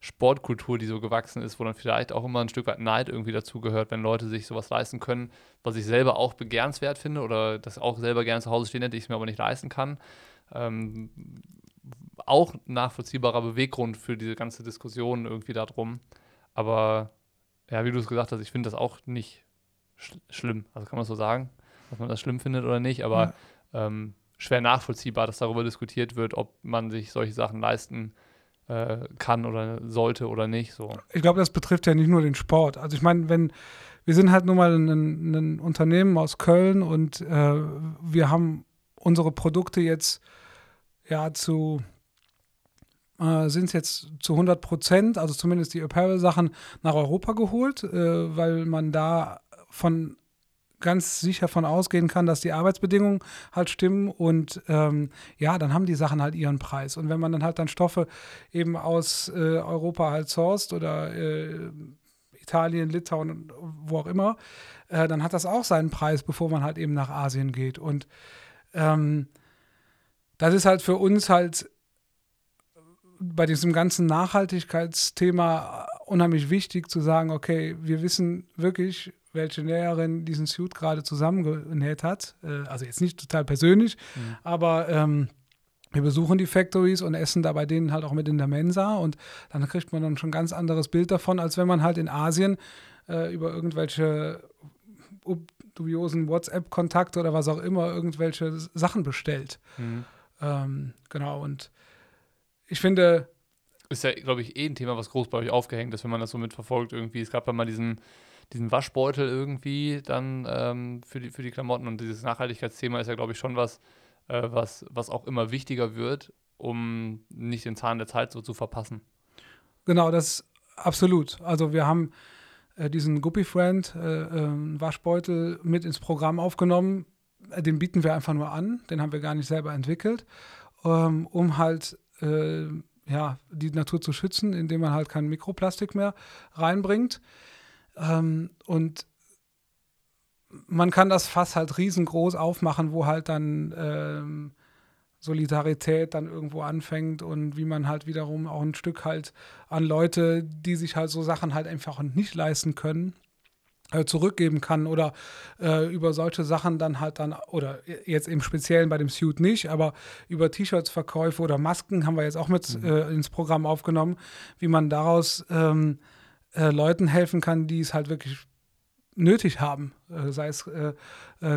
Sportkultur, die so gewachsen ist, wo dann vielleicht auch immer ein Stück weit Neid irgendwie dazugehört, wenn Leute sich sowas leisten können, was ich selber auch begehrenswert finde oder das auch selber gerne zu Hause stehen hätte, ich es mir aber nicht leisten kann. Ähm, auch nachvollziehbarer Beweggrund für diese ganze Diskussion irgendwie darum. Aber ja, wie du es gesagt hast, ich finde das auch nicht sch schlimm. Also kann man so sagen, dass man das schlimm findet oder nicht, aber ja. ähm, schwer nachvollziehbar, dass darüber diskutiert wird, ob man sich solche Sachen leisten äh, kann oder sollte oder nicht. So. Ich glaube, das betrifft ja nicht nur den Sport. Also ich meine, wenn wir sind halt nun mal ein, ein Unternehmen aus Köln und äh, wir haben unsere Produkte jetzt ja zu äh, sind es jetzt zu 100 Prozent, also zumindest die Apparel-Sachen, nach Europa geholt, äh, weil man da von ganz sicher von ausgehen kann, dass die Arbeitsbedingungen halt stimmen und ähm, ja, dann haben die Sachen halt ihren Preis. Und wenn man dann halt dann Stoffe eben aus äh, Europa halt sourced oder äh, Italien, Litauen, wo auch immer, äh, dann hat das auch seinen Preis, bevor man halt eben nach Asien geht. Und ähm, das ist halt für uns halt bei diesem ganzen Nachhaltigkeitsthema unheimlich wichtig zu sagen, okay, wir wissen wirklich, welche Näherin diesen Suit gerade zusammengenäht hat. Äh, also jetzt nicht total persönlich, mhm. aber ähm, wir besuchen die Factories und essen da bei denen halt auch mit in der Mensa und dann kriegt man dann schon ein ganz anderes Bild davon, als wenn man halt in Asien äh, über irgendwelche dubiosen WhatsApp-Kontakte oder was auch immer irgendwelche Sachen bestellt. Mhm. Ähm, genau, und ich finde. Ist ja, glaube ich, eh ein Thema, was groß bei euch aufgehängt ist, wenn man das so mitverfolgt irgendwie. Es gab ja mal diesen, diesen Waschbeutel irgendwie dann ähm, für, die, für die Klamotten und dieses Nachhaltigkeitsthema ist ja, glaube ich, schon was, äh, was, was auch immer wichtiger wird, um nicht den Zahn der Zeit so zu verpassen. Genau, das absolut. Also wir haben äh, diesen Guppy Friend äh, äh, Waschbeutel mit ins Programm aufgenommen. Äh, den bieten wir einfach nur an, den haben wir gar nicht selber entwickelt, ähm, um halt äh, ja, die Natur zu schützen, indem man halt kein Mikroplastik mehr reinbringt. Ähm, und man kann das Fass halt riesengroß aufmachen, wo halt dann ähm, Solidarität dann irgendwo anfängt und wie man halt wiederum auch ein Stück halt an Leute, die sich halt so Sachen halt einfach nicht leisten können, zurückgeben kann oder äh, über solche Sachen dann halt dann, oder jetzt im Speziellen bei dem Suit nicht, aber über T-Shirts-Verkäufe oder Masken haben wir jetzt auch mit mhm. äh, ins Programm aufgenommen, wie man daraus ähm, äh, Leuten helfen kann, die es halt wirklich nötig haben, äh, sei es äh,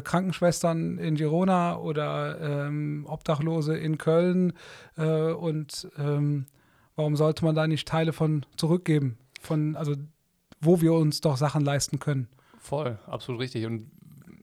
Krankenschwestern in Girona oder ähm, Obdachlose in Köln und ähm, warum sollte man da nicht Teile von zurückgeben? Von, also wo wir uns doch Sachen leisten können. Voll, absolut richtig. Und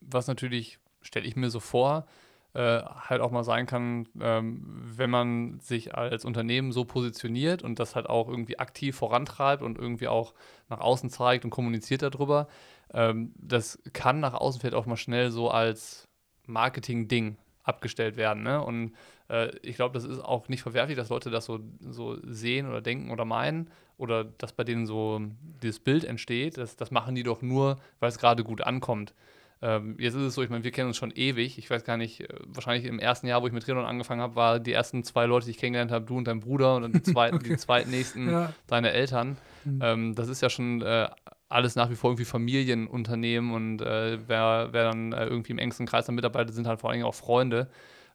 was natürlich, stelle ich mir so vor, äh, halt auch mal sein kann, ähm, wenn man sich als Unternehmen so positioniert und das halt auch irgendwie aktiv vorantreibt und irgendwie auch nach außen zeigt und kommuniziert darüber, ähm, das kann nach außen vielleicht auch mal schnell so als Marketing-Ding abgestellt werden. Ne? Und äh, ich glaube, das ist auch nicht verwerflich, dass Leute das so, so sehen oder denken oder meinen oder dass bei denen so dieses Bild entsteht. Das, das machen die doch nur, weil es gerade gut ankommt. Ähm, jetzt ist es so, ich meine, wir kennen uns schon ewig. Ich weiß gar nicht, äh, wahrscheinlich im ersten Jahr, wo ich mit Triathlon angefangen habe, waren die ersten zwei Leute, die ich kennengelernt habe, du und dein Bruder und dann die, zweiten, okay. die zweitnächsten ja. deine Eltern. Mhm. Ähm, das ist ja schon äh, alles nach wie vor irgendwie Familienunternehmen und äh, wer, wer dann äh, irgendwie im engsten Kreis der Mitarbeiter sind halt vor allem auch Freunde.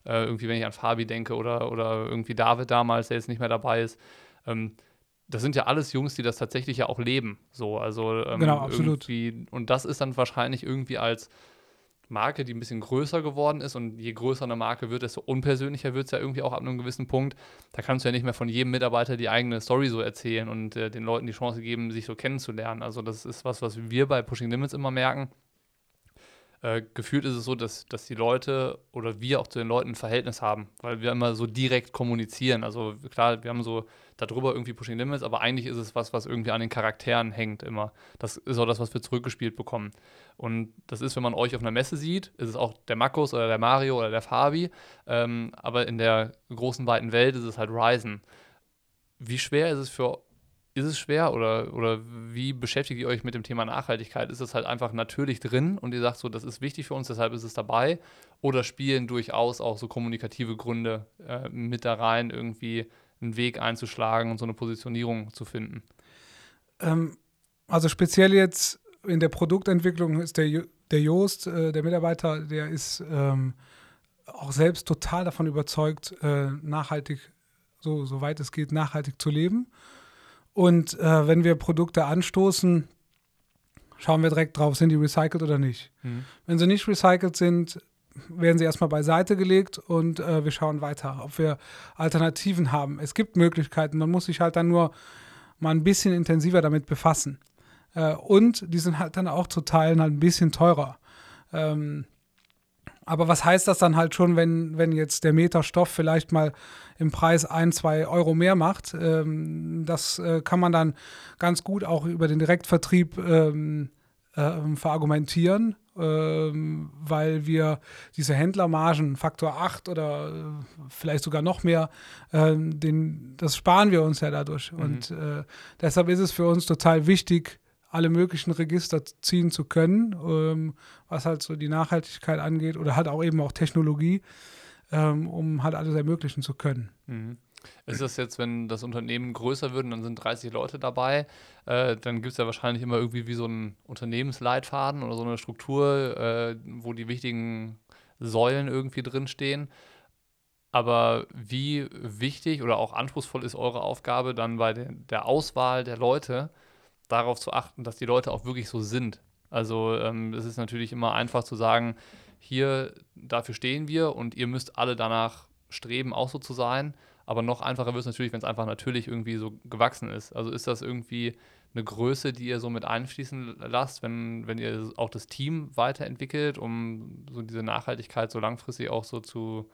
Äh, irgendwie, wenn ich an Fabi denke oder, oder irgendwie David damals, der jetzt nicht mehr dabei ist. Ähm, das sind ja alles Jungs, die das tatsächlich ja auch leben. So, also ähm, genau, absolut. Und das ist dann wahrscheinlich irgendwie als Marke, die ein bisschen größer geworden ist und je größer eine Marke wird, desto unpersönlicher wird es ja irgendwie auch ab einem gewissen Punkt. Da kannst du ja nicht mehr von jedem Mitarbeiter die eigene Story so erzählen und äh, den Leuten die Chance geben, sich so kennenzulernen. Also das ist was, was wir bei Pushing Limits immer merken. Äh, gefühlt ist es so, dass, dass die Leute oder wir auch zu den Leuten ein Verhältnis haben, weil wir immer so direkt kommunizieren. Also klar, wir haben so darüber irgendwie Pushing Limits, aber eigentlich ist es was, was irgendwie an den Charakteren hängt immer. Das ist auch das, was wir zurückgespielt bekommen. Und das ist, wenn man euch auf einer Messe sieht, ist es auch der Markus oder der Mario oder der Fabi, ähm, aber in der großen, weiten Welt ist es halt Ryzen. Wie schwer ist es für ist es schwer oder, oder wie beschäftigt ihr euch mit dem Thema Nachhaltigkeit? Ist es halt einfach natürlich drin und ihr sagt so, das ist wichtig für uns, deshalb ist es dabei? Oder spielen durchaus auch so kommunikative Gründe äh, mit da rein, irgendwie einen Weg einzuschlagen und so eine Positionierung zu finden? Ähm, also speziell jetzt in der Produktentwicklung ist der, der Joost, äh, der Mitarbeiter, der ist ähm, auch selbst total davon überzeugt, äh, nachhaltig, so, soweit es geht, nachhaltig zu leben. Und äh, wenn wir Produkte anstoßen, schauen wir direkt drauf, sind die recycelt oder nicht. Mhm. Wenn sie nicht recycelt sind, werden sie erstmal beiseite gelegt und äh, wir schauen weiter, ob wir Alternativen haben. Es gibt Möglichkeiten, man muss sich halt dann nur mal ein bisschen intensiver damit befassen. Äh, und die sind halt dann auch zu Teilen halt ein bisschen teurer. Ähm, aber was heißt das dann halt schon, wenn, wenn jetzt der Meter Stoff vielleicht mal im Preis ein, zwei Euro mehr macht? Ähm, das äh, kann man dann ganz gut auch über den Direktvertrieb ähm, äh, verargumentieren ähm, weil wir diese Händlermargen, Faktor 8 oder äh, vielleicht sogar noch mehr, äh, den, das sparen wir uns ja dadurch. Mhm. Und äh, deshalb ist es für uns total wichtig, alle möglichen Register ziehen zu können, ähm, was halt so die Nachhaltigkeit angeht oder halt auch eben auch Technologie, ähm, um halt alles ermöglichen zu können. Mhm. Ist das jetzt, wenn das Unternehmen größer wird und dann sind 30 Leute dabei, äh, dann gibt es ja wahrscheinlich immer irgendwie wie so einen Unternehmensleitfaden oder so eine Struktur, äh, wo die wichtigen Säulen irgendwie drinstehen. Aber wie wichtig oder auch anspruchsvoll ist eure Aufgabe dann bei der Auswahl der Leute, darauf zu achten, dass die Leute auch wirklich so sind? Also ähm, es ist natürlich immer einfach zu sagen, hier, dafür stehen wir und ihr müsst alle danach streben, auch so zu sein. Aber noch einfacher wird es natürlich, wenn es einfach natürlich irgendwie so gewachsen ist. Also ist das irgendwie eine Größe, die ihr so mit einfließen lasst, wenn, wenn ihr auch das Team weiterentwickelt, um so diese Nachhaltigkeit so langfristig auch so zu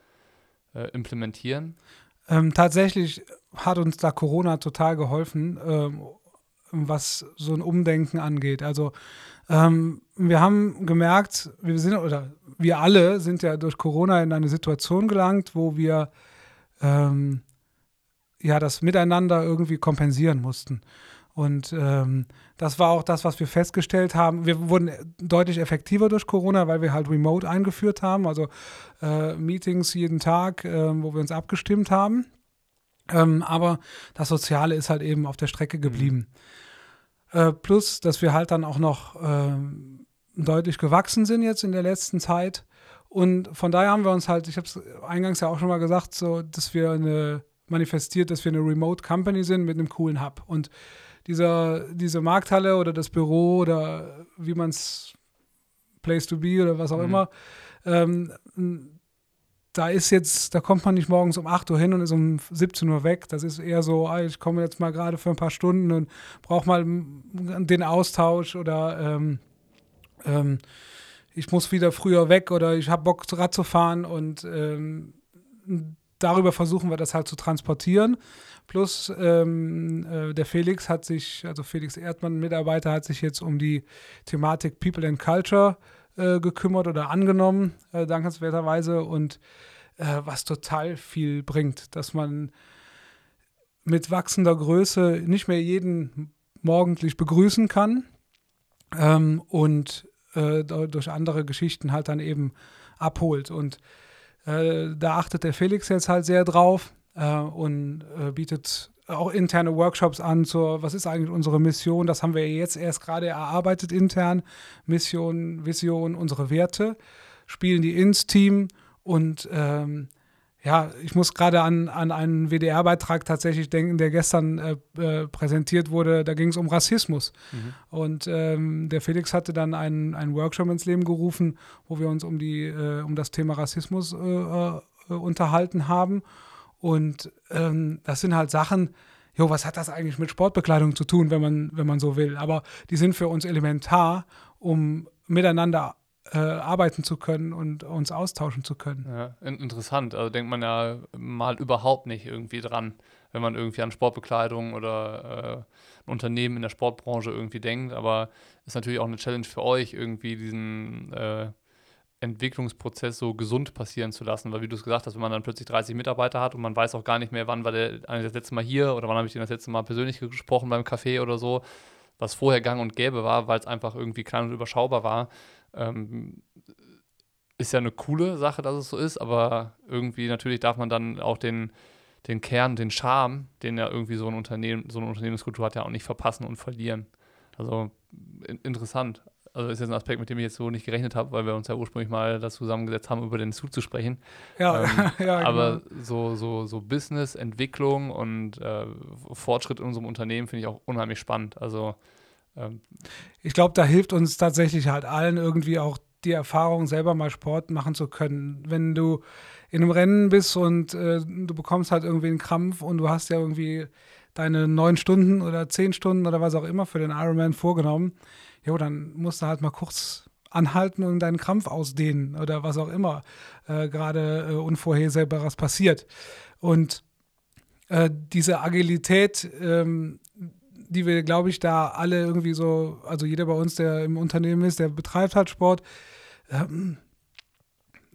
äh, implementieren? Ähm, tatsächlich hat uns da Corona total geholfen, ähm, was so ein Umdenken angeht. Also ähm, wir haben gemerkt, wir sind oder wir alle sind ja durch Corona in eine Situation gelangt, wo wir ähm, ja, das Miteinander irgendwie kompensieren mussten. Und ähm, das war auch das, was wir festgestellt haben. Wir wurden deutlich effektiver durch Corona, weil wir halt Remote eingeführt haben, also äh, Meetings jeden Tag, äh, wo wir uns abgestimmt haben. Ähm, aber das Soziale ist halt eben auf der Strecke geblieben. Mhm. Äh, plus, dass wir halt dann auch noch ähm, deutlich gewachsen sind jetzt in der letzten Zeit. Und von daher haben wir uns halt, ich habe es eingangs ja auch schon mal gesagt, so, dass wir eine manifestiert, dass wir eine Remote Company sind mit einem coolen Hub. Und dieser, diese Markthalle oder das Büro oder wie man es Place to be oder was auch mhm. immer, ähm, da ist jetzt, da kommt man nicht morgens um 8 Uhr hin und ist um 17 Uhr weg. Das ist eher so, ah, ich komme jetzt mal gerade für ein paar Stunden und brauche mal den Austausch oder ähm, ähm, ich muss wieder früher weg oder ich habe Bock, Rad zu fahren und ähm, darüber versuchen wir das halt zu transportieren. Plus ähm, äh, der Felix hat sich, also Felix Erdmann, Mitarbeiter, hat sich jetzt um die Thematik People and Culture äh, gekümmert oder angenommen, äh, dankenswerterweise. Und äh, was total viel bringt, dass man mit wachsender Größe nicht mehr jeden morgendlich begrüßen kann ähm, und äh, durch andere Geschichten halt dann eben abholt. Und äh, da achtet der Felix jetzt halt sehr drauf äh, und äh, bietet auch interne Workshops an zur, was ist eigentlich unsere Mission? Das haben wir jetzt erst gerade erarbeitet intern. Mission, Vision, unsere Werte, spielen die ins Team und ähm, ja, ich muss gerade an, an einen WDR-Beitrag tatsächlich denken, der gestern äh, äh, präsentiert wurde. Da ging es um Rassismus. Mhm. Und ähm, der Felix hatte dann einen, einen Workshop ins Leben gerufen, wo wir uns um, die, äh, um das Thema Rassismus äh, äh, unterhalten haben. Und ähm, das sind halt Sachen, jo, was hat das eigentlich mit Sportbekleidung zu tun, wenn man, wenn man so will? Aber die sind für uns elementar, um miteinander äh, arbeiten zu können und uns austauschen zu können. Ja, interessant. Also denkt man ja mal überhaupt nicht irgendwie dran, wenn man irgendwie an Sportbekleidung oder äh, ein Unternehmen in der Sportbranche irgendwie denkt. Aber ist natürlich auch eine Challenge für euch, irgendwie diesen äh, Entwicklungsprozess so gesund passieren zu lassen. Weil wie du es gesagt hast, wenn man dann plötzlich 30 Mitarbeiter hat und man weiß auch gar nicht mehr, wann war der das letzte Mal hier oder wann habe ich den das letzte Mal persönlich gesprochen beim Café oder so, was vorher gang und gäbe war, weil es einfach irgendwie klein und überschaubar war, ähm, ist ja eine coole Sache, dass es so ist, aber irgendwie natürlich darf man dann auch den, den Kern, den Charme, den ja irgendwie so ein Unternehmen, so eine Unternehmenskultur hat, ja auch nicht verpassen und verlieren. Also in, interessant. Also ist jetzt ein Aspekt, mit dem ich jetzt so nicht gerechnet habe, weil wir uns ja ursprünglich mal das zusammengesetzt haben, über den Zug zu sprechen. Ja, ähm, ja genau. Aber so, so, so Business, Entwicklung und äh, Fortschritt in unserem Unternehmen finde ich auch unheimlich spannend. Also ähm, ich glaube, da hilft uns tatsächlich halt allen irgendwie auch die Erfahrung, selber mal Sport machen zu können. Wenn du in einem Rennen bist und äh, du bekommst halt irgendwie einen Krampf und du hast ja irgendwie deine neun Stunden oder zehn Stunden oder was auch immer für den Ironman vorgenommen, jo, dann musst du halt mal kurz anhalten und deinen Krampf ausdehnen oder was auch immer äh, gerade äh, Unvorhersehbares passiert. Und äh, diese Agilität, ähm, die wir, glaube ich, da alle irgendwie so, also jeder bei uns, der im Unternehmen ist, der betreibt halt Sport, ähm,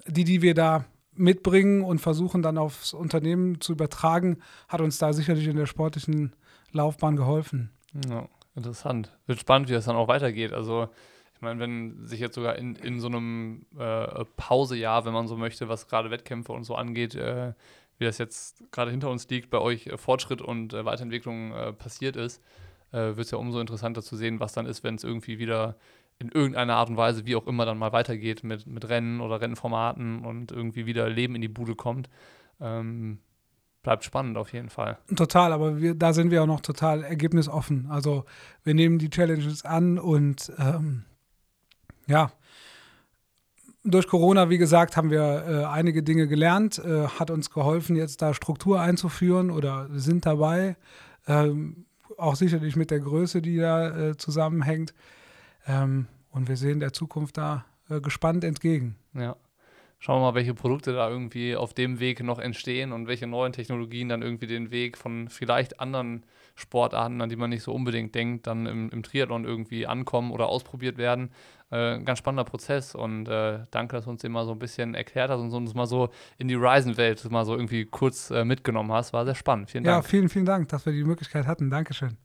die, die wir da mitbringen und versuchen dann aufs Unternehmen zu übertragen, hat uns da sicherlich in der sportlichen Laufbahn geholfen. Ja, interessant. Wird spannend, wie das dann auch weitergeht. Also ich meine, wenn sich jetzt sogar in, in so einem äh, Pausejahr, wenn man so möchte, was gerade Wettkämpfe und so angeht, äh, wie das jetzt gerade hinter uns liegt, bei euch äh, Fortschritt und äh, Weiterentwicklung äh, passiert ist, äh, wird es ja umso interessanter zu sehen, was dann ist, wenn es irgendwie wieder in irgendeiner Art und Weise, wie auch immer, dann mal weitergeht mit, mit Rennen oder Rennformaten und irgendwie wieder Leben in die Bude kommt. Ähm, bleibt spannend auf jeden Fall. Total, aber wir, da sind wir auch noch total ergebnisoffen. Also wir nehmen die Challenges an und ähm, ja, durch Corona, wie gesagt, haben wir äh, einige Dinge gelernt, äh, hat uns geholfen, jetzt da Struktur einzuführen oder sind dabei. Ähm, auch sicherlich mit der Größe, die da äh, zusammenhängt. Ähm, und wir sehen der Zukunft da äh, gespannt entgegen. Ja. Schauen wir mal, welche Produkte da irgendwie auf dem Weg noch entstehen und welche neuen Technologien dann irgendwie den Weg von vielleicht anderen Sportarten, an die man nicht so unbedingt denkt, dann im, im Triathlon irgendwie ankommen oder ausprobiert werden. Äh, ein ganz spannender Prozess und äh, danke, dass du uns den mal so ein bisschen erklärt hast und uns mal so in die Ryzen-Welt mal so irgendwie kurz äh, mitgenommen hast. War sehr spannend. Vielen Dank. Ja, vielen, vielen Dank, dass wir die Möglichkeit hatten. Dankeschön.